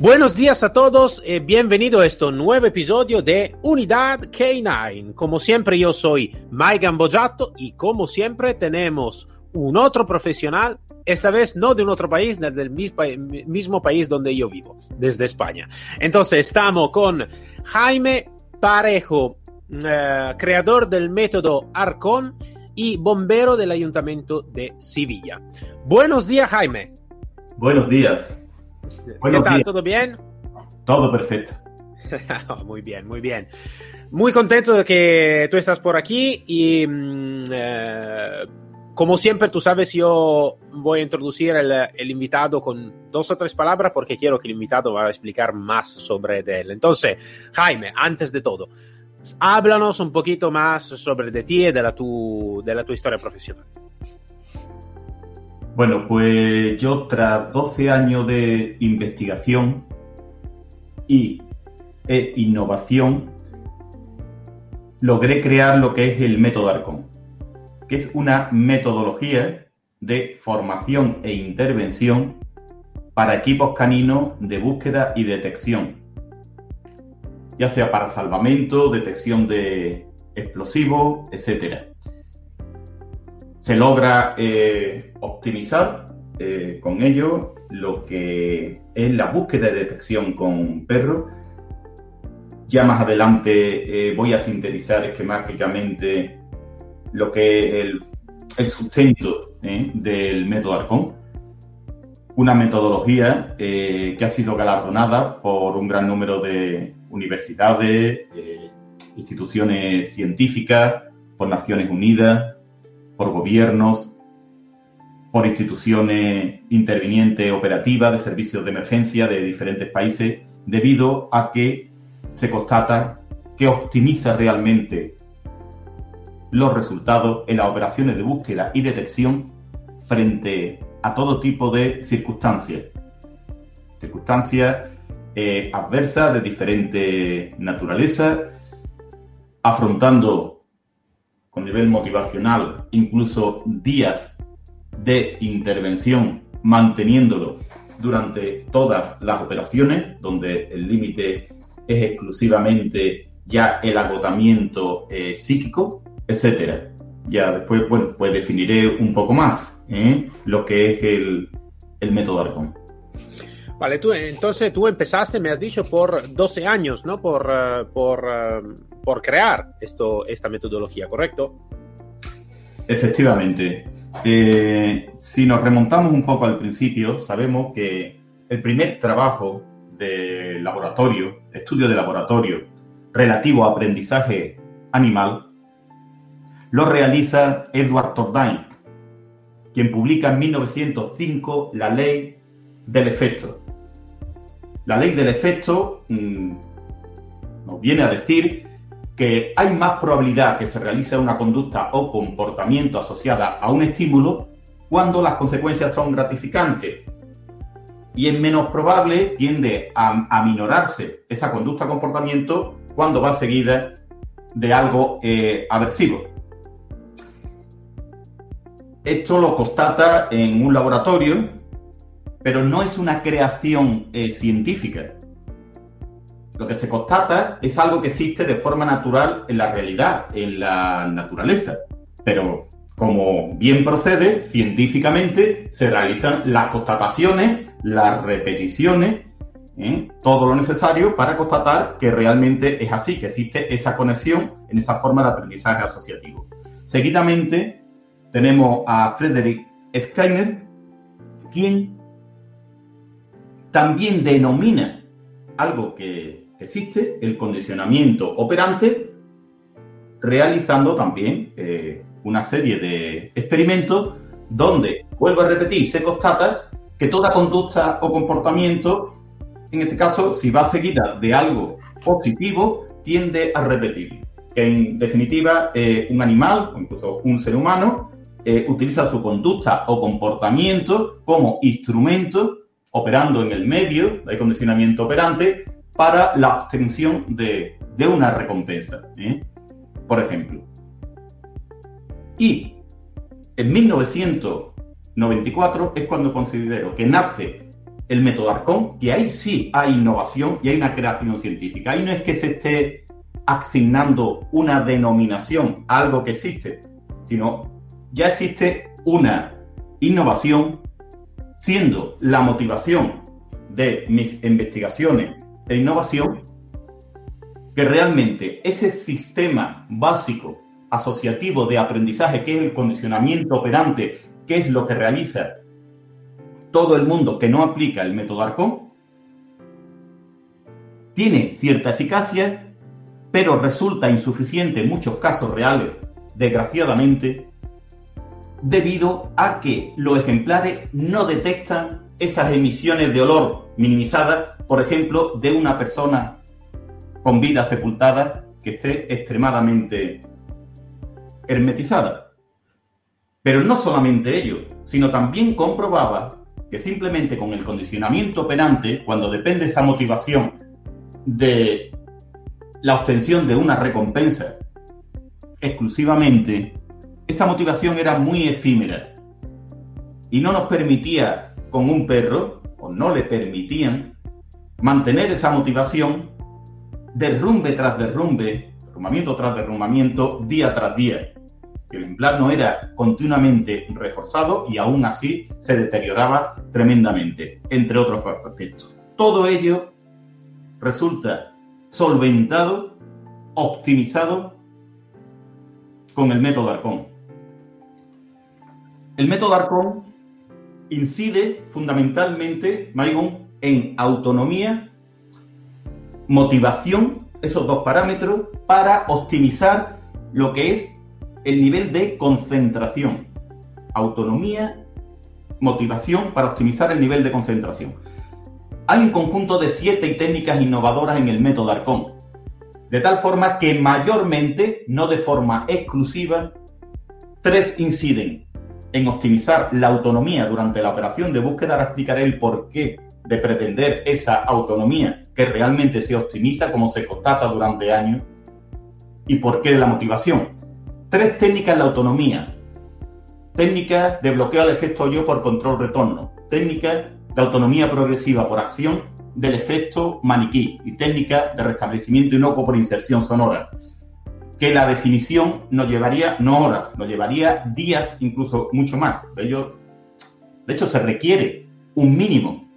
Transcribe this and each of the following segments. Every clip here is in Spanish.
Buenos días a todos y bienvenido a este nuevo episodio de Unidad K9. Como siempre yo soy Mike Gambojato y como siempre tenemos un otro profesional, esta vez no de un otro país, del mismo país donde yo vivo, desde España. Entonces estamos con Jaime Parejo, eh, creador del método Arcon y bombero del Ayuntamiento de Sevilla. Buenos días, Jaime. Buenos días. ¿Qué tal? ¿Todo bien? Todo perfecto. muy bien, muy bien. Muy contento de que tú estás por aquí y mm, eh, como siempre tú sabes yo voy a introducir el, el, invitado con dos o tres palabras porque quiero que el invitado va a explicar más sobre él. Entonces, Jaime, antes de todo, háblanos un poquito más sobre de ti y de la tu, de la tu historia profesional. Bueno, pues yo tras 12 años de investigación y e innovación, logré crear lo que es el método ARCON, que es una metodología de formación e intervención para equipos caninos de búsqueda y detección, ya sea para salvamento, detección de explosivos, etcétera se logra eh, optimizar eh, con ello lo que es la búsqueda de detección con perros. Ya más adelante eh, voy a sintetizar esquemáticamente lo que es el, el sustento del método Arcon, una metodología que ha sido galardonada por un gran número de universidades, instituciones científicas, por Naciones Unidas, por gobiernos, por instituciones intervinientes operativas de servicios de emergencia de diferentes países, debido a que se constata que optimiza realmente los resultados en las operaciones de búsqueda y detección frente a todo tipo de circunstancias. Circunstancias eh, adversas de diferente naturaleza, afrontando nivel motivacional, incluso días de intervención, manteniéndolo durante todas las operaciones, donde el límite es exclusivamente ya el agotamiento eh, psíquico, etcétera. Ya después, bueno, pues definiré un poco más ¿eh? lo que es el, el método Arcon. Vale, tú entonces tú empezaste, me has dicho, por 12 años, ¿no? Por, uh, por, uh, por crear esto, esta metodología, ¿correcto? Efectivamente. Eh, si nos remontamos un poco al principio, sabemos que el primer trabajo de laboratorio, estudio de laboratorio relativo a aprendizaje animal, lo realiza Edward Tordine, quien publica en 1905 la ley del efecto. La ley del efecto mmm, nos viene a decir que hay más probabilidad que se realice una conducta o comportamiento asociada a un estímulo cuando las consecuencias son gratificantes. Y es menos probable, tiende a aminorarse esa conducta o comportamiento cuando va seguida de algo eh, aversivo. Esto lo constata en un laboratorio pero no es una creación eh, científica. Lo que se constata es algo que existe de forma natural en la realidad, en la naturaleza. Pero como bien procede, científicamente se realizan las constataciones, las repeticiones, ¿eh? todo lo necesario para constatar que realmente es así, que existe esa conexión en esa forma de aprendizaje asociativo. Seguidamente tenemos a Frederick Skinner, quien también denomina algo que existe, el condicionamiento operante, realizando también eh, una serie de experimentos donde, vuelvo a repetir, se constata que toda conducta o comportamiento, en este caso, si va seguida de algo positivo tiende a repetir. En definitiva, eh, un animal, o incluso un ser humano, eh, utiliza su conducta o comportamiento como instrumento operando en el medio de condicionamiento operante para la obtención de, una recompensa. ¿eh? Por ejemplo. Y en 1994 es cuando considero que nace el método Arcón, que ahí sí hay innovación y hay una creación científica. Ahí no es que se esté asignando una denominación a algo que existe, sino ya existe una innovación, siendo la motivación de mis investigaciones e innovación que realmente ese sistema básico asociativo de aprendizaje que es el condicionamiento operante, que es lo que realiza todo el mundo que no aplica el método Arcón, tiene cierta eficacia, pero resulta insuficiente en muchos casos reales, desgraciadamente, debido a que los ejemplares no detectan esas emisiones de olor minimizadas, por ejemplo, de una persona con vida sepultada que esté extremadamente hermetizada. Pero no solamente ello, sino también comprobaba que simplemente con el condicionamiento operante, cuando depende esa motivación de la obtención de una recompensa exclusivamente, esa motivación era muy efímera y no nos permitía con un perro, o no le permitían, mantener esa motivación derrumbe tras derrumbe, derrumbamiento tras derrumbamiento, día tras día. El ejemplar no era continuamente reforzado y aún así se deterioraba tremendamente, entre otros aspectos. Todo ello resulta solventado, optimizado con el método Arcón. El método Arcón incide fundamentalmente, Maigon, en autonomía, motivación, esos dos parámetros, para optimizar lo que es el nivel de concentración. Autonomía, motivación para optimizar el nivel de concentración. Hay un conjunto de siete técnicas innovadoras en el método Arcón, de tal forma que mayormente, no de forma exclusiva, tres inciden en optimizar la autonomía durante la operación de búsqueda, ahora explicaré el porqué de pretender esa autonomía que realmente se optimiza, como se constata durante años, y por qué de la motivación. Tres técnicas de la autonomía. Técnica de bloqueo al efecto yo por control retorno. Técnica de autonomía progresiva por acción del efecto maniquí. Y técnica de restablecimiento inocuo por inserción sonora que la definición nos llevaría no horas, nos llevaría días, incluso mucho más. De hecho, de hecho se requiere un mínimo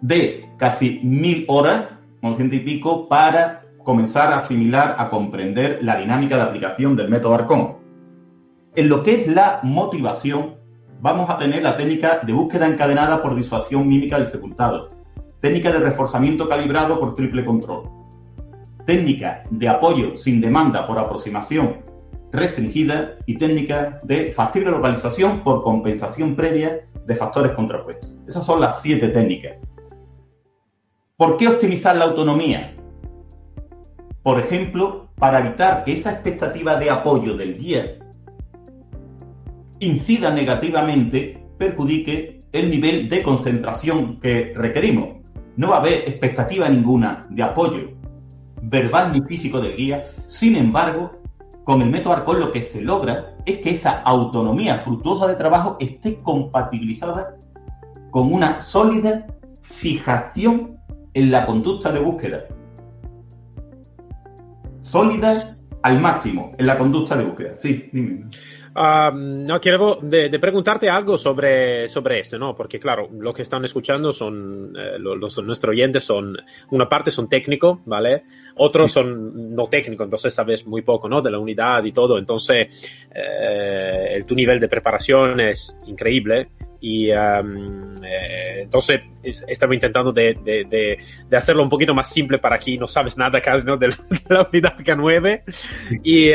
de casi mil horas, un ciento y pico, para comenzar a asimilar, a comprender la dinámica de aplicación del método Arcón. En lo que es la motivación, vamos a tener la técnica de búsqueda encadenada por disuasión mímica del sepultado, técnica de reforzamiento calibrado por triple control, técnica de apoyo sin demanda por aproximación restringida y técnica de factible localización por compensación previa de factores contrapuestos. Esas son las siete técnicas. ¿Por qué optimizar la autonomía? Por ejemplo, para evitar que esa expectativa de apoyo del guía incida negativamente, perjudique el nivel de concentración que requerimos. No va a haber expectativa ninguna de apoyo verbal ni físico del guía. Sin embargo, con el método Arcón lo que se logra es que esa autonomía fructuosa de trabajo esté compatibilizada con una sólida fijación en la conducta de búsqueda. Sólida al máximo en la conducta de búsqueda. Sí, dime no, quiero de, preguntarte algo sobre, sobre esto, ¿no? Porque, claro, lo que están escuchando son, eh, los, nuestros oyentes son, una parte son técnicos, ¿vale? Otros son no técnicos, entonces sabes muy poco, ¿no? De la unidad y todo. Entonces, eh, tu nivel de preparación es increíble y eh, entonces estaba intentando de, de, de, hacerlo un poquito más simple para quien no sabes nada casi ¿no? de, la, unidad K9 y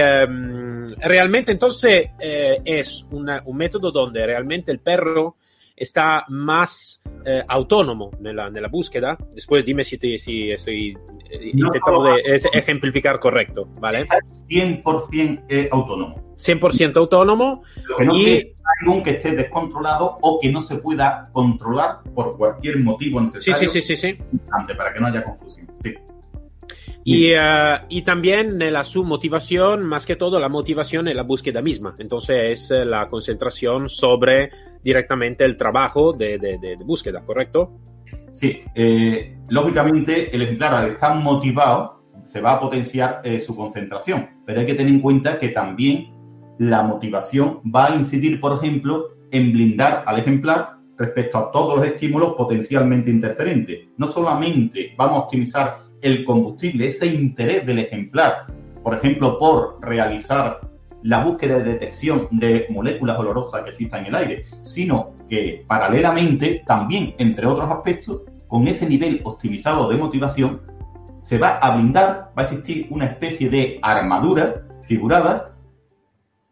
realmente entonces eh, es un método donde realmente el perro está más eh, autónomo en la, en la, búsqueda. Después dime si, te, si estoy eh, intentando de, ejemplificar correcto, ¿vale? 100% autónomo. 100% autónomo. Lo que no y... es algún que esté descontrolado o que no se pueda controlar por cualquier motivo necesario. Sí, sí, sí, sí. sí. Para que no haya confusión. Sí. Y, uh, y, también la su motivación, más que todo, la motivación es la búsqueda misma. Entonces es la concentración sobre directamente el trabajo de, de, de, de búsqueda, ¿correcto? Sí, eh, lógicamente el ejemplar al estar motivado se va a potenciar eh, su concentración, pero hay que tener en cuenta que también la motivación va a incidir, por ejemplo, en blindar al ejemplar respecto a todos los estímulos potencialmente interferentes. No solamente vamos a optimizar el combustible, ese interés del ejemplar, por ejemplo, por realizar la búsqueda de detección de moléculas olorosas que existan en el aire, sino que paralelamente también, entre otros aspectos, con ese nivel optimizado de motivación, se va a blindar, va a existir una especie de armadura figurada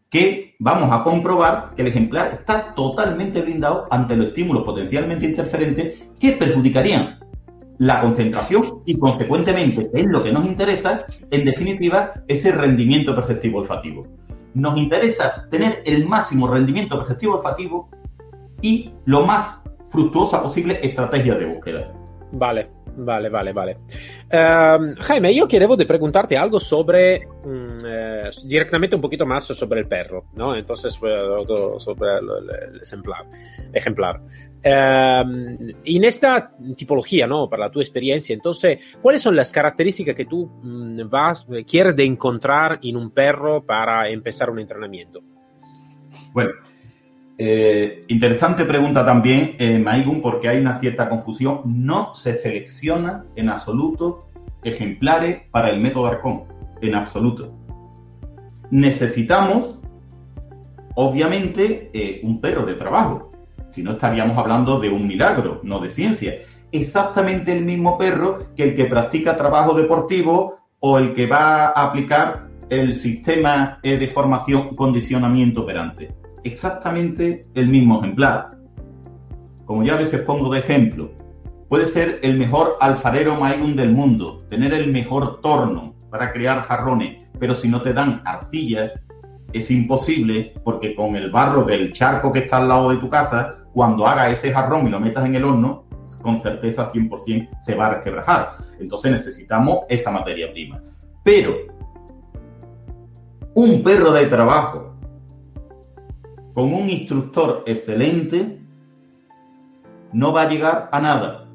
que vamos a comprobar que el ejemplar está totalmente blindado ante los estímulos potencialmente interferentes que perjudicarían la concentración y, consecuentemente, es lo que nos interesa, en definitiva, ese rendimiento perceptivo olfativo. Nos interesa tener el máximo rendimiento perceptivo olfativo y lo más fructuosa posible estrategia de búsqueda. Vale, vale, vale, vale. Uh, Jaime, yo quiero preguntarte algo sobre, um, eh, directamente un poquito más sobre el perro, ¿no? Entonces, sobre el, ejemplar. en esta tipología, ¿no? Para tu experiencia, entonces, ¿cuáles son las características que tú um, vas, quieres de encontrar en un perro para empezar un entrenamiento? Bueno, eh, interesante pregunta también, eh, Maigun, porque hay una cierta confusión. No se selecciona en absoluto ejemplares para el método Arcón, en absoluto. Necesitamos, obviamente, eh, un perro de trabajo. Si no, estaríamos hablando de un milagro, no de ciencia. Exactamente el mismo perro que el que practica trabajo deportivo o el que va a aplicar el sistema de formación condicionamiento operante exactamente el mismo ejemplar. Como ya a veces pongo de ejemplo, puede ser el mejor alfarero Maigun del mundo, tener el mejor torno para crear jarrones, pero si no te dan arcilla, es imposible porque con el barro del charco que está al lado de tu casa, cuando haga ese jarrón y lo metas en el horno, con certeza 100% se va a resquebrajar. Entonces necesitamos esa materia prima. Pero un perro de trabajo con un instructor excelente, no va a llegar a nada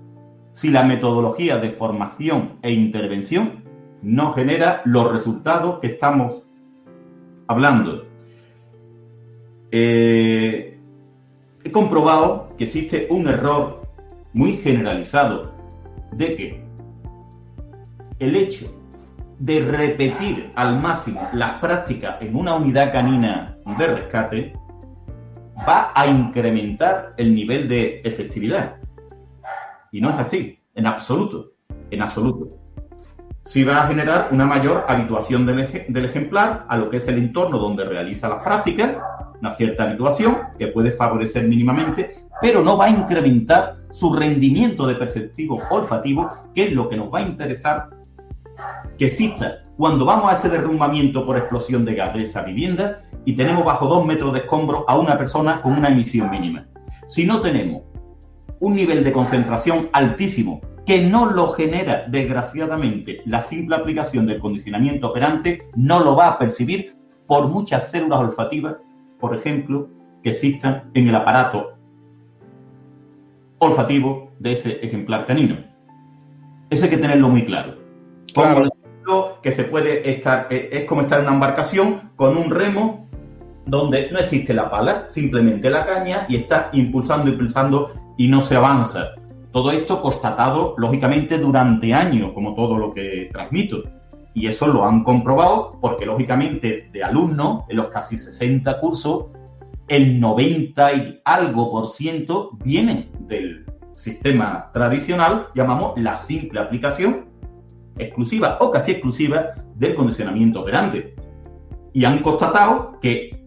si la metodología de formación e intervención no genera los resultados que estamos hablando. Eh, he comprobado que existe un error muy generalizado de que el hecho de repetir al máximo las prácticas en una unidad canina de rescate va a incrementar el nivel de efectividad. Y no es así, en absoluto, en absoluto. Sí va a generar una mayor habituación del, ejemplar a lo que es el entorno donde realiza las prácticas, una cierta habituación que puede favorecer mínimamente, pero no va a incrementar su rendimiento de perceptivo olfativo, que es lo que nos va a interesar que exista cuando vamos a ese derrumbamiento por explosión de gas de esa vivienda y tenemos bajo dos metros de escombro a una persona con una emisión mínima. Si no tenemos un nivel de concentración altísimo que no lo genera, desgraciadamente, la simple aplicación del condicionamiento operante, no lo va a percibir por muchas células olfativas, por ejemplo, que existan en el aparato olfativo de ese ejemplar canino. Eso hay que tenerlo muy claro. Como ejemplo que se puede estar, eh, es como estar en una embarcación con un remo donde no existe la pala, simplemente la caña y está impulsando, impulsando y no se avanza. Todo esto constatado, lógicamente, durante años, como todo lo que transmito. Y eso lo han comprobado porque, lógicamente, de alumnos, en los casi 60 cursos, el 90 y algo por ciento vienen del sistema tradicional, llamamos la simple aplicación exclusiva o casi exclusiva del condicionamiento operante. Y han constatado que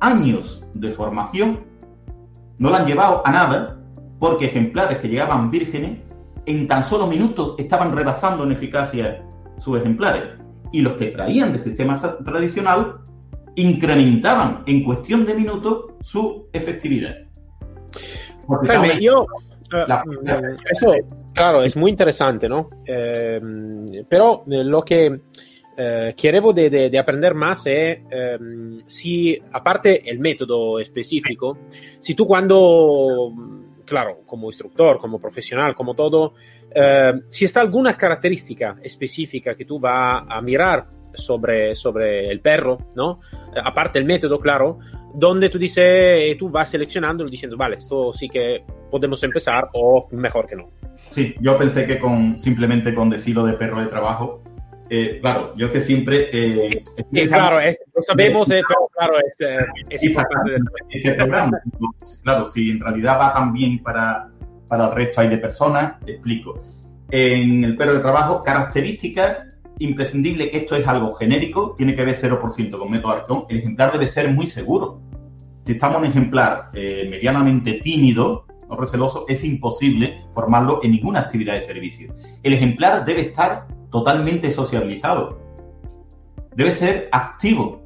años de formación no la han llevado a nada porque ejemplares que llegaban vírgenes en tan solo minutos estaban rebasando en eficacia sus ejemplares. Y los que traían del sistema tradicional incrementaban en cuestión de minutos su efectividad. Jaime, yo, eh, eso, claro, es muy interesante, ¿no? Eh, pero eh, lo que eh, de, aprender más es si, aparte el método específico, si tú cuando claro, como instructor, como profesional, como todo, eh, si está alguna característica específica que tú vas a mirar sobre, sobre el perro, ¿no? Eh, aparte el método, claro, donde tú dices, eh, tú vas seleccionándolo diciendo, vale, esto sí que podemos empezar o mejor que no. Sí, yo pensé que con simplemente con decirlo de perro de trabajo eh, claro, yo que siempre... Eh, claro, lo sabemos, eh, pero claro, es, importante. programa. Claro, si en realidad va también para, para el resto hay de personas, explico. En el perro de trabajo, características imprescindible, esto es algo genérico, tiene que ver 0% con método Arcón, el ejemplar debe ser muy seguro. Si estamos en un ejemplar medianamente tímido, o receloso, es imposible formarlo en ninguna actividad de servicio. El ejemplar debe estar totalmente sociabilizado. Debe ser activo.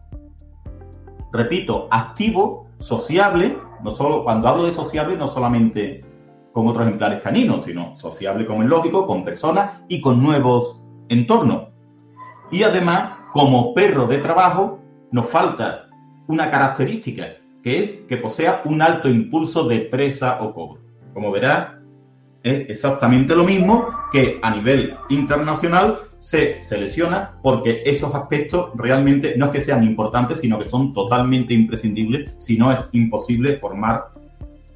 Repito, activo, sociable, no solo cuando hablo de sociable, no solamente con otros ejemplares caninos, sino sociable como es lógico, con personas y con nuevos entornos. Y además, como perro de trabajo, nos falta una característica, que es que posea un alto impulso de presa o cobro. Como verás, es exactamente lo mismo que a nivel internacional se selecciona porque esos aspectos realmente no es que sean importantes, sino que son totalmente imprescindibles, si no es imposible formar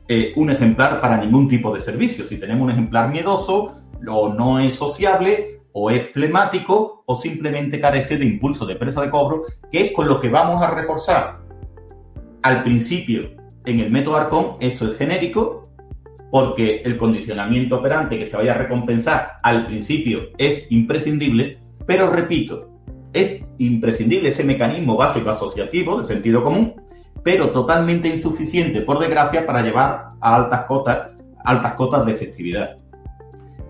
eh, un ejemplar para ningún tipo de servicio. Si tenemos un ejemplar miedoso, o no es sociable, o es flemático, o simplemente carece de impulso de presa de cobro, que es con lo que vamos a reforzar al principio en el método Arcón, eso es genérico, porque el condicionamiento operante que se vaya a recompensar al principio es imprescindible, pero repito, es imprescindible ese mecanismo básico asociativo de sentido común, pero totalmente insuficiente, por desgracia, para llevar a altas cotas, altas cotas de efectividad.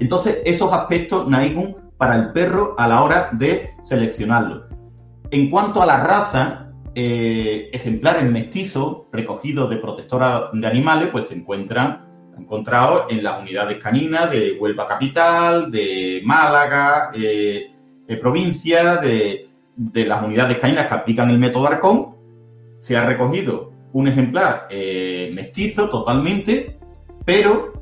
Entonces, esos aspectos Naigun para el perro a la hora de seleccionarlo. En cuanto a la raza, eh, ejemplares mestizos recogidos de protectora de animales, pues se encuentran encontrado en las unidades caninas de Huelva Capital, de Málaga, eh, de provincia, de, las unidades caninas que aplican el método Arcón. Se ha recogido un ejemplar eh, mestizo totalmente, pero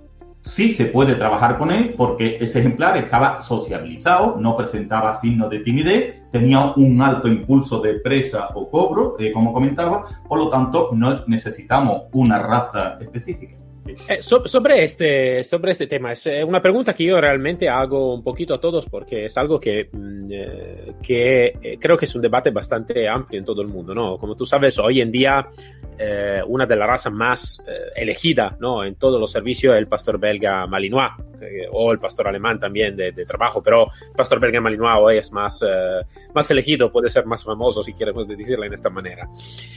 sí se puede trabajar con él porque ese ejemplar estaba sociabilizado, no presentaba signos de timidez, tenía un alto impulso de presa o cobro, eh, como comentaba, por lo tanto no necesitamos una raza específica. Eh, sobre, este, sobre este tema, es eh, una pregunta que yo realmente hago un poquito a todos porque es algo que, mm, eh, que creo que es un debate bastante amplio en todo el mundo, ¿no? Como tú sabes, hoy en día una de las razas más elegidas ¿no? en todos los servicios es el pastor belga malinois o el pastor alemán también de, trabajo, pero el pastor belga malinois hoy es más, más elegido, puede ser más famoso si queremos decirlo en esta manera.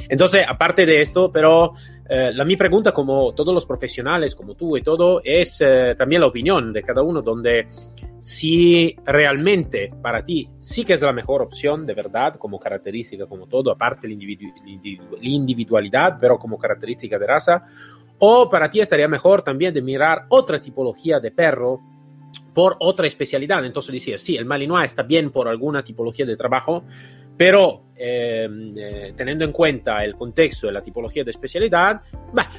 Entonces, aparte de esto, pero la mi pregunta, como todos los profesionales, como tú y todo, es eh, también la opinión de cada uno, donde si realmente para ti sí que es la mejor opción de verdad, como característica, como todo, aparte la, individualidad, pero como característica de raza, o para ti estaría mejor también de mirar otra tipología de perro por otra especialidad. Entonces decir, sí, el Malinois está bien por alguna tipología de trabajo, pero em, eh, teniendo en cuenta el contexto de la tipología de especialidad,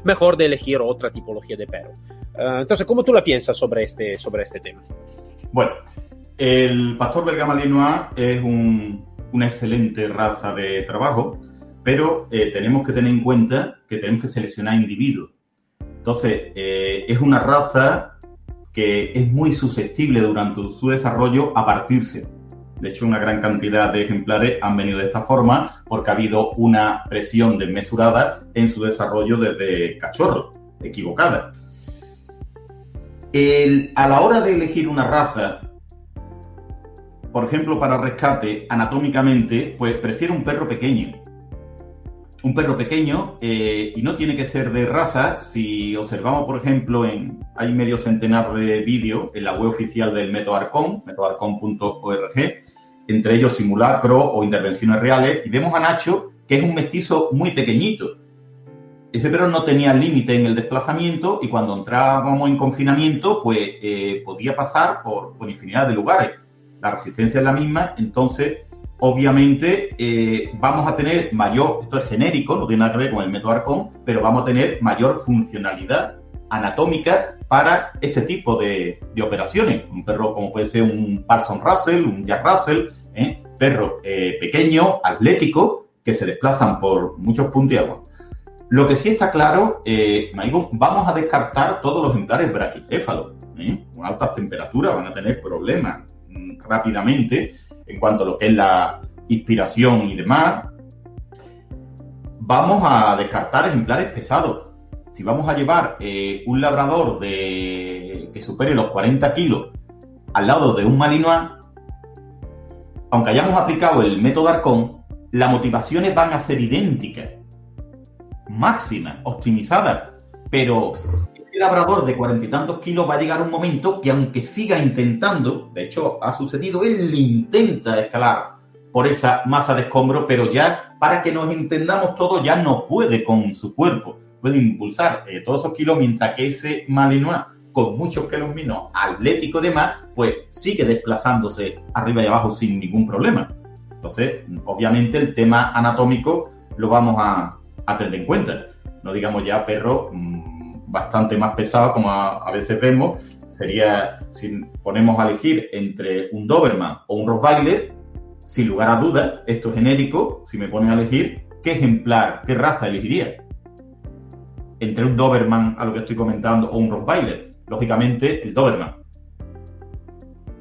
mejor de elegir otra tipología de perro. Eh, entonces, ¿cómo tú la piensas sobre este, sobre este tema? Bueno, el pastor belga malinois es una excelente raza de trabajo, pero eh, tenemos que tener en cuenta que tenemos que seleccionar individuos. Entonces, es una raza que es muy susceptible durante su desarrollo a partirse de hecho, una gran cantidad de ejemplares han venido de esta forma porque ha habido una presión desmesurada en su desarrollo desde cachorro, equivocada. a la hora de elegir una raza, por ejemplo, para rescate, anatómicamente, pues prefiero un perro pequeño. un perro pequeño eh, y no tiene que ser de raza. Si observamos, por ejemplo, en hay medio centenar de vídeos en la web oficial del método Arcon, metodarcon.org, entre ellos simulacro o intervenciones reales, y vemos a Nacho que es un mestizo muy pequeñito. Ese perro no tenía límite en el desplazamiento y cuando entrábamos en confinamiento, pues eh, podía pasar por, infinidad de lugares. La resistencia es la misma, entonces obviamente eh, vamos a tener mayor, esto es genérico, no tiene nada que ver con el método Arcon, pero vamos a tener mayor funcionalidad anatómica para este tipo de, operaciones. Un perro como puede ser un Parson Russell, un Jack Russell, ¿eh? perro eh, pequeño, atlético, que se desplazan por muchos puntos de agua. Lo que sí está claro, eh, vamos a descartar todos los ejemplares braquicéfalos. Con altas temperaturas van a tener problemas mm, rápidamente en cuanto a lo que es la inspiración y demás, vamos a descartar ejemplares pesados. Si vamos a llevar eh, un labrador de, que supere los 40 kilos al lado de un malinois, aunque hayamos aplicado el método Arcón, las motivaciones van a ser idénticas, máximas, optimizadas, pero labrador de cuarenta y tantos kilos va a llegar un momento que aunque siga intentando, de hecho ha sucedido, él intenta escalar por esa masa de escombro, pero ya para que nos entendamos todos, ya no puede con su cuerpo, puede impulsar eh, todos esos kilos, mientras que ese Malinois, con muchos kilos menos, atlético y demás, pues sigue desplazándose arriba y abajo sin ningún problema. Entonces, obviamente el tema anatómico lo vamos a, tener en cuenta. No digamos ya perro mm, bastante más pesado, como a, veces vemos, sería, si ponemos a elegir entre un Doberman o un Rottweiler, sin lugar a dudas, esto es genérico, si me pones a elegir, ¿qué ejemplar, qué raza elegiría? Entre un Doberman, a lo que estoy comentando, o un Rottweiler. Lógicamente, el Doberman.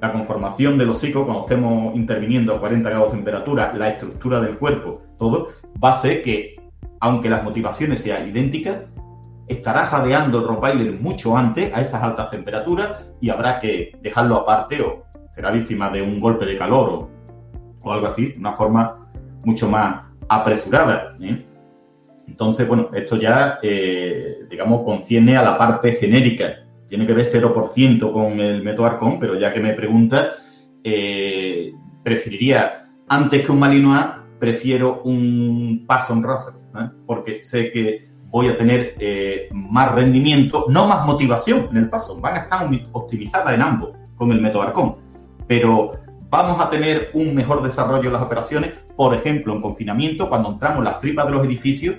La conformación del hocico, cuando estemos interviniendo a 40 grados de temperatura, la estructura del cuerpo, todo, va a ser que, aunque las motivaciones sean idénticas, estará jadeando el Rottweiler mucho antes a esas altas temperaturas y habrá que dejarlo aparte o será víctima de un golpe de calor o, algo así, de una forma mucho más apresurada. ¿eh? Entonces, bueno, esto ya, eh, digamos, concierne a la parte genérica. Tiene que ver 0% con el método Arcon, pero ya que me pregunta, eh, preferiría, antes que un Malinois, prefiero un Parson Russell, porque sé que voy a tener eh, más rendimiento, no más motivación en el paso. Van a estar optimizadas en ambos con el método Arcón. Pero vamos a tener un mejor desarrollo en las operaciones, por ejemplo, en confinamiento, cuando entramos en las tripas de los edificios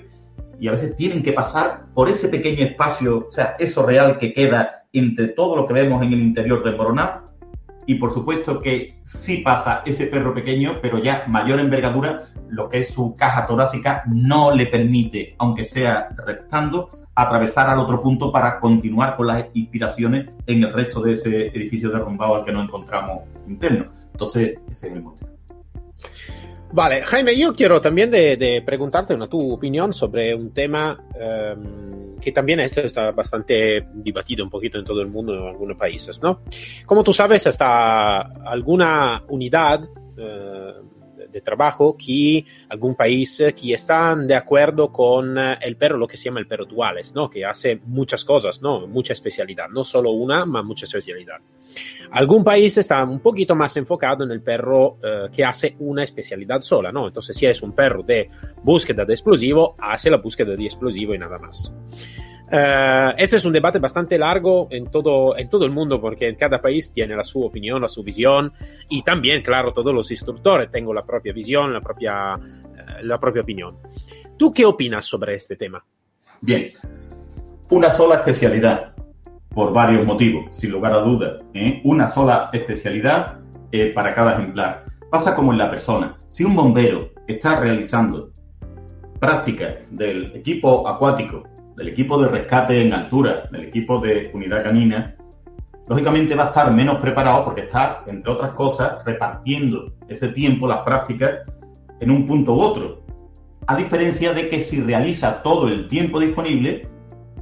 y a veces tienen que pasar por ese pequeño espacio, o sea, eso real que queda entre todo lo que vemos en el interior del Boroná y por supuesto que sí pasa ese perro pequeño, pero ya mayor envergadura, lo que es su caja torácica no le permite, aunque sea rectando, atravesar al otro punto para continuar con las inspiraciones en el resto de ese edificio derrumbado al que nos encontramos interno. Entonces, ese es el motivo. Vale, Jaime, yo quiero también de, preguntarte una tu opinión sobre un tema em, que también este está bastante debatido un poquito en todo el mundo, en algunos países, ¿no? Como tú sabes, está alguna unidad eh, de trabajo que algún país que están de acuerdo con el perro, lo que se llama el perro duales, ¿no? Que hace muchas cosas, ¿no? Mucha especialidad, no solo una, más mucha especialidad. Algún país está un poquito más enfocado en el perro eh, que hace una especialidad sola, ¿no? Entonces, si es un perro de búsqueda de explosivo, hace la búsqueda de explosivo y nada más. Uh, este es un debate bastante largo en todo, en todo el mundo porque cada país tiene la su opinión, la su visión y también, claro, todos los instructores tienen la propia visión, la propia, uh, la propia opinión. ¿Tú qué opinas sobre este tema? Bien, una sola especialidad por varios motivos, sin lugar a dudas. ¿eh? Una sola especialidad eh, para cada ejemplar. Pasa como en la persona. Si un bombero está realizando prácticas del equipo acuático del equipo de rescate en altura, del equipo de unidad canina, lógicamente va a estar menos preparado porque está, entre otras cosas, repartiendo ese tiempo, las prácticas, en un punto u otro. A diferencia de que si realiza todo el tiempo disponible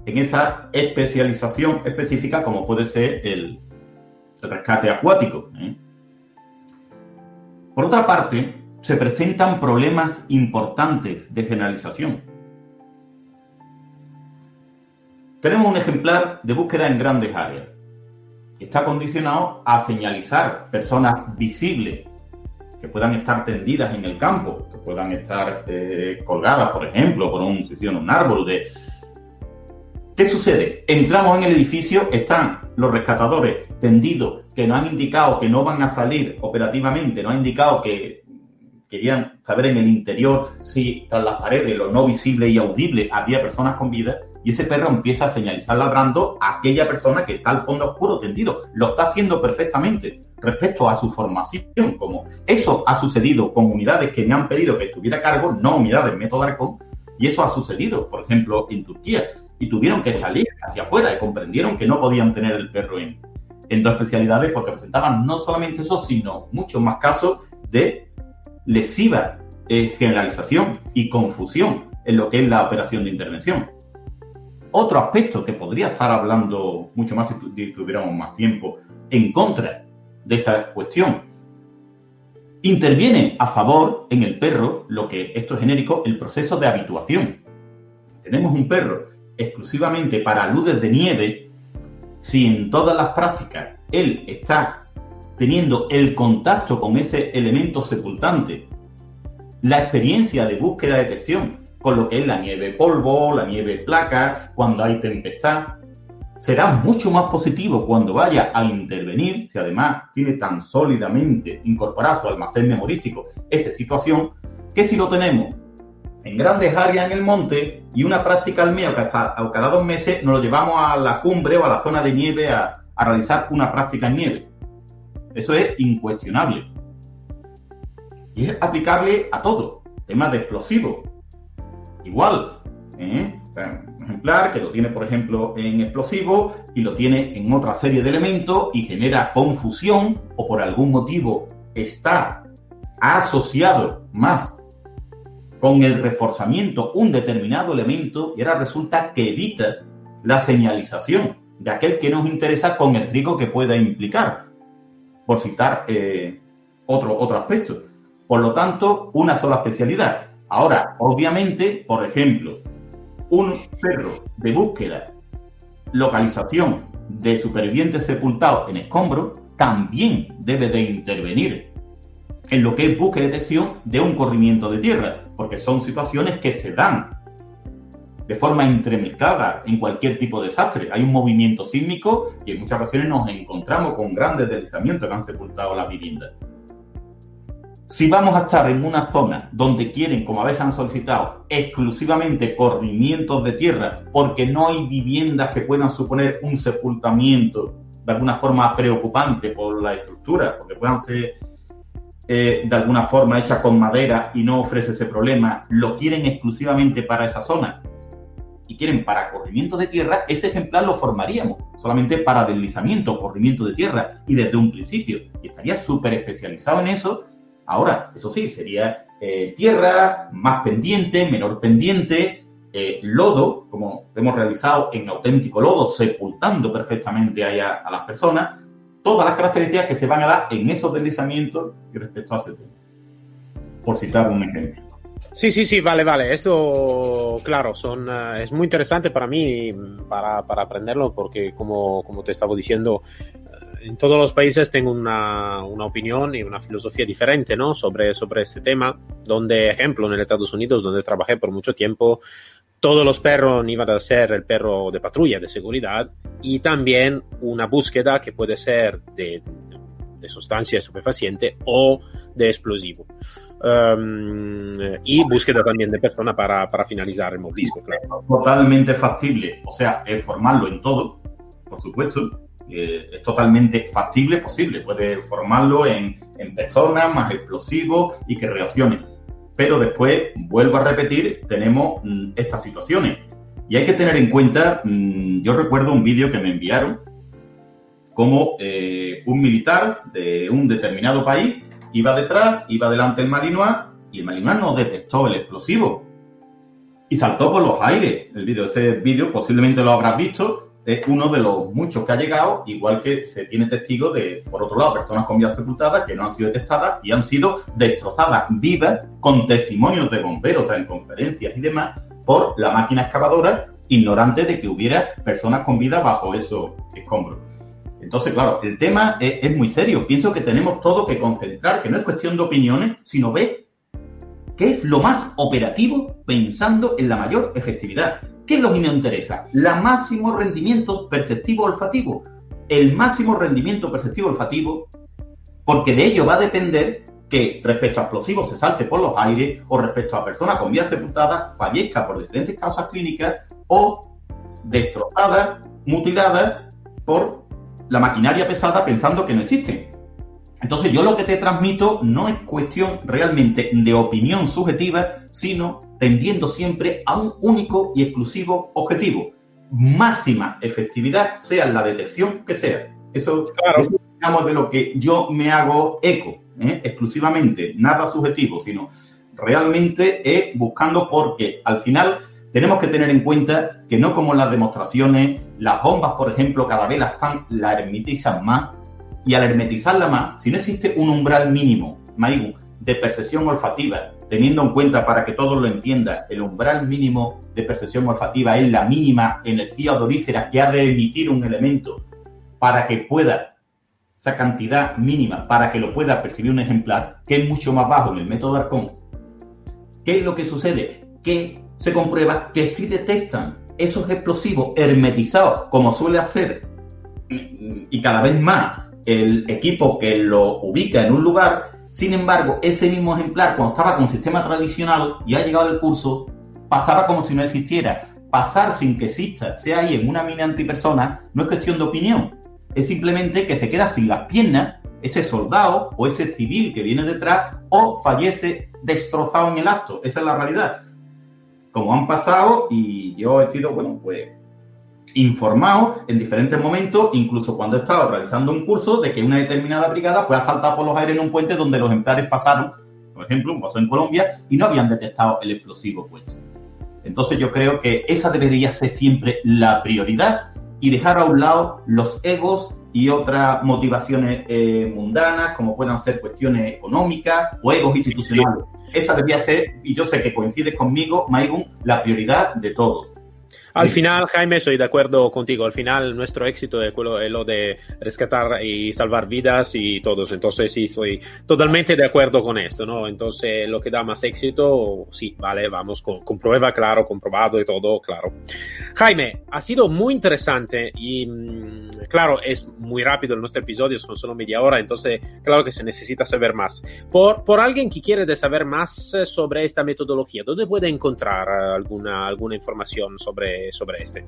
en esa especialización específica como puede ser el, rescate acuático. ¿eh? Por otra parte, se presentan problemas importantes de generalización. Tenemos un ejemplar de búsqueda en grandes áreas. Está condicionado a señalizar personas visibles que puedan estar tendidas en el campo, que puedan estar eh, colgadas, por ejemplo, por un, un árbol. De... ¿Qué sucede? Entramos en el edificio, están los rescatadores tendidos, que nos han indicado que no van a salir operativamente, nos han indicado que querían saber en el interior si tras las paredes, lo no visible y audible, había personas con vida y ese perro empieza a señalizar ladrando a aquella persona que está al fondo oscuro tendido. Lo está haciendo perfectamente respecto a su formación. Como eso ha sucedido con unidades que me han pedido que estuviera a cargo, no unidades método Arcon, y eso ha sucedido, por ejemplo, en Turquía. Y tuvieron que salir hacia afuera y comprendieron que no podían tener el perro en, en dos especialidades porque presentaban no solamente eso, sino muchos más casos de lesiva eh, generalización y confusión en lo que es la operación de intervención. Otro aspecto que podría estar hablando mucho más si tuviéramos más tiempo en contra de esa cuestión. Interviene a favor en el perro, lo que esto es genérico, el proceso de habituación. Tenemos un perro exclusivamente para luces de nieve, si en todas las prácticas él está teniendo el contacto con ese elemento sepultante, la experiencia de búsqueda de detección, con lo que es la nieve polvo, la nieve placa, cuando hay tempestad. Será mucho más positivo cuando vaya a intervenir, si además tiene tan sólidamente incorporado su almacén memorístico esa situación, que si lo tenemos en grandes áreas en el monte y una práctica al mío que hasta cada dos meses nos lo llevamos a la cumbre o a la zona de nieve a, realizar una práctica en nieve. Eso es incuestionable. Y es aplicable a todo. Temas de explosivos, Igual, ¿eh? un ejemplar que lo tiene, por ejemplo, en explosivo y lo tiene en otra serie de elementos y genera confusión o por algún motivo está asociado más con el reforzamiento un determinado elemento y ahora resulta que evita la señalización de aquel que nos interesa con el riesgo que pueda implicar, por citar eh, otro, otro aspecto. Por lo tanto, una sola especialidad. Ahora, obviamente, por ejemplo, un perro de búsqueda, localización de supervivientes sepultados en escombros, también debe de intervenir en lo que es búsqueda y detección de un corrimiento de tierra, porque son situaciones que se dan de forma entremezclada en cualquier tipo de desastre. Hay un movimiento sísmico y en muchas ocasiones nos encontramos con grandes deslizamientos que han sepultado las viviendas. Si vamos a estar en una zona donde quieren, como a veces han solicitado, exclusivamente corrimientos de tierra, porque no hay viviendas que puedan suponer un sepultamiento de alguna forma preocupante por la estructura, porque puedan ser eh, de alguna forma hechas con madera y no ofrece ese problema, lo quieren exclusivamente para esa zona y quieren para corrimiento de tierra, ese ejemplar lo formaríamos solamente para deslizamiento, corrimiento de tierra y desde un principio. Y estaría súper especializado en eso Ahora, eso sí, sería eh, tierra, más pendiente, menor pendiente, eh, lodo, como hemos realizado en auténtico lodo, sepultando perfectamente allá a las personas, todas las características que se van a dar en esos deslizamientos respecto a tema. Por citar un ejemplo. Sí, sí, sí, vale, vale. Esto, claro, son, eh, es muy interesante para mí para, para aprenderlo porque, como, como te estaba diciendo, en todos los países tengo una, una, opinión y una filosofía diferente ¿no? sobre, sobre este tema, donde, ejemplo, en Estados Unidos, donde trabajé por mucho tiempo, todos los perros iban a ser el perro de patrulla, de seguridad, y también una búsqueda que puede ser de, de sustancia estupefaciente o de explosivo. Um, y búsqueda también de persona para, para finalizar el mordisco. Claro. Totalmente factible, o sea, formarlo en todo, por supuesto, eh, es totalmente factible, posible. Puede formarlo en, en personas más explosivos y que reaccionen. Pero después, vuelvo a repetir, tenemos mm, estas situaciones. Y hay que tener en cuenta, mm, yo recuerdo un vídeo que me enviaron, como eh, un militar de un determinado país iba detrás, iba delante del Malinois y el Malinois no detectó el explosivo y saltó por los aires. El vídeo, ese vídeo posiblemente lo habrás visto, es uno de los muchos que ha llegado, igual que se tiene testigo de, por otro lado, personas con vías sepultadas que no han sido detectadas y han sido destrozadas vivas con testimonios de bomberos, o sea, en conferencias y demás, por la máquina excavadora, ignorante de que hubiera personas con vida bajo esos escombros. Entonces, claro, el tema es, muy serio. Pienso que tenemos todo que concentrar, que no es cuestión de opiniones, sino ver qué es lo más operativo pensando en la mayor efectividad. ¿Qué es lo que nos interesa? La máximo rendimiento perceptivo olfativo. El máximo rendimiento perceptivo olfativo, porque de ello va a depender que respecto a explosivos se salte por los aires o respecto a personas con vías sepultadas fallezca por diferentes causas clínicas o destrozadas, mutiladas por la maquinaria pesada pensando que no existen. Entonces yo lo que te transmito no es cuestión realmente de opinión subjetiva, sino tendiendo siempre a un único y exclusivo objetivo. Máxima efectividad, sea la detección que sea. Eso, es digamos, de lo que yo me hago eco, ¿eh? exclusivamente, nada subjetivo, sino realmente es buscando porque al final tenemos que tener en cuenta que no como las demostraciones, las bombas, por ejemplo, cada vez las están, la hermetizan más y al hermetizarla más, si no existe un umbral mínimo, de percepción olfativa, teniendo en cuenta para que todos lo entiendan, el umbral mínimo de percepción olfativa es la mínima energía odorífera que ha de emitir un elemento para que pueda, esa cantidad mínima, para que lo pueda percibir un ejemplar, que es mucho más bajo en el método Arcón. ¿Qué es lo que sucede? Que se comprueba que si detectan esos explosivos hermetizados, como suele hacer, y cada vez más el equipo que lo ubica en un lugar, sin embargo, ese mismo ejemplar, cuando estaba con sistema tradicional y ha llegado el curso, pasaba como si no existiera. Pasar sin que exista, sea ahí en una mini antipersona, no es cuestión de opinión. Es simplemente que se queda sin las piernas ese soldado o ese civil que viene detrás o fallece destrozado en el acto. Esa es la realidad como han pasado y yo he sido, bueno, pues informado en diferentes momentos, incluso cuando he estado realizando un curso, de que una determinada brigada puede saltar por los aires en un puente donde los ejemplares pasaron, por ejemplo, un pasó en Colombia, y no habían detectado el explosivo puesto. Entonces yo creo que esa debería ser siempre la prioridad y dejar a un lado los egos y otras motivaciones eh, mundanas, como puedan ser cuestiones económicas o egos institucionales. Esa debería ser, y yo sé que coincide conmigo, Maigun, la prioridad de todos. Al final, Jaime, estoy de acuerdo contigo. Al final, nuestro éxito es, lo de rescatar y salvar vidas y todos. Entonces, sí, estoy totalmente de acuerdo con esto, ¿no? Entonces, lo que da más éxito, sí, vale, vamos con, con prueba, claro, comprobado y todo, claro. Jaime, ha sido muy interesante y, mm, claro, es muy rápido en nuestro episodio, son solo media hora, entonces, claro que se necesita saber más. Por, por alguien que quiere saber más sobre esta metodología, ¿dónde puede encontrar alguna, alguna información sobre sobre este?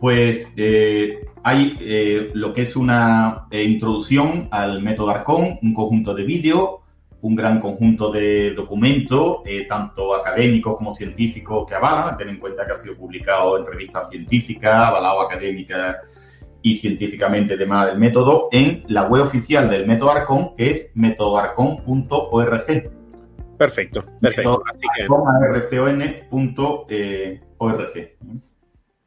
Pues eh, hay eh, lo que es una eh, introducción al método Arcón, un conjunto de vídeos, un gran conjunto de documentos, tanto académicos como científicos que avalan, ten en cuenta que ha sido publicado en revistas científicas, avalado académica y científicamente demás del método, en la web oficial del método Arcón, que es métodoarcón.org. Perfecto, perfecto. Así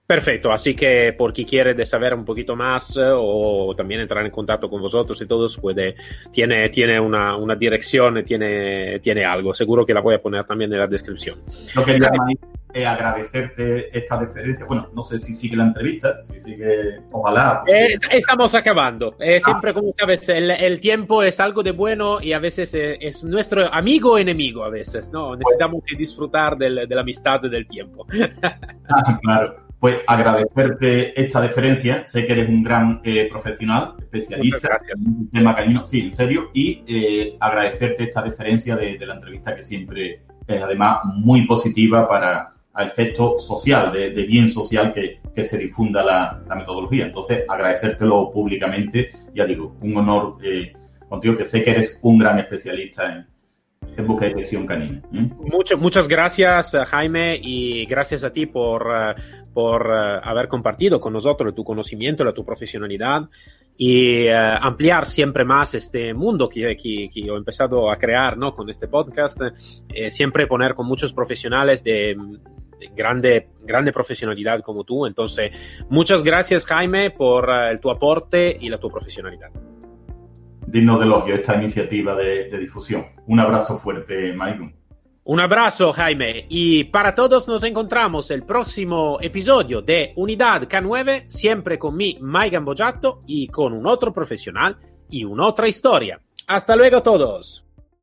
Perfecto, así que por quien quiere saber un poquito más eh, o también entrar en contacto con vosotros y todos, puede, tiene, tiene una, una dirección, tiene, tiene algo. Seguro que la voy a poner también en la descripción. Lo que es agradecerte esta deferencia. Bueno, no sé si sigue la entrevista, si sigue, ojalá. Eh, estamos acabando. Eh, siempre, como sabes, el, el, tiempo es algo de bueno y a veces es nuestro amigo o enemigo, a veces, ¿no? Necesitamos que disfrutar del, de la amistad del tiempo. Ah, claro pues agradecerte esta deferencia. Sé que eres un gran eh, profesional, especialista en tema canino, sí, en serio, y eh, agradecerte esta deferencia de, la entrevista que siempre es además muy positiva para el efecto social, de, bien social que, se difunda la, metodología. Entonces, agradecértelo públicamente, ya digo, un honor eh, contigo, que sé que eres un gran especialista en, en busca de presión canina. muchas gracias, Jaime, y gracias a ti por, eh, por eh, haber compartido con nosotros tu conocimiento, tu profesionalidad y eh, ampliar siempre más este mundo que, que, que, he empezado a crear ¿no? con este podcast. siempre poner con muchos profesionales de grande, grande profesionalidad como tú. Entonces, muchas gracias Jaime por uh, tu aporte y la tu profesionalidad. Digno de elogio esta iniciativa de, de difusión. Un abrazo fuerte, Maicon. Un abrazo, Jaime. Y para todos nos encontramos el próximo episodio de Unidad K9, siempre con mi Mike Gambojato y con un otro profesional y una otra historia. Hasta luego todos.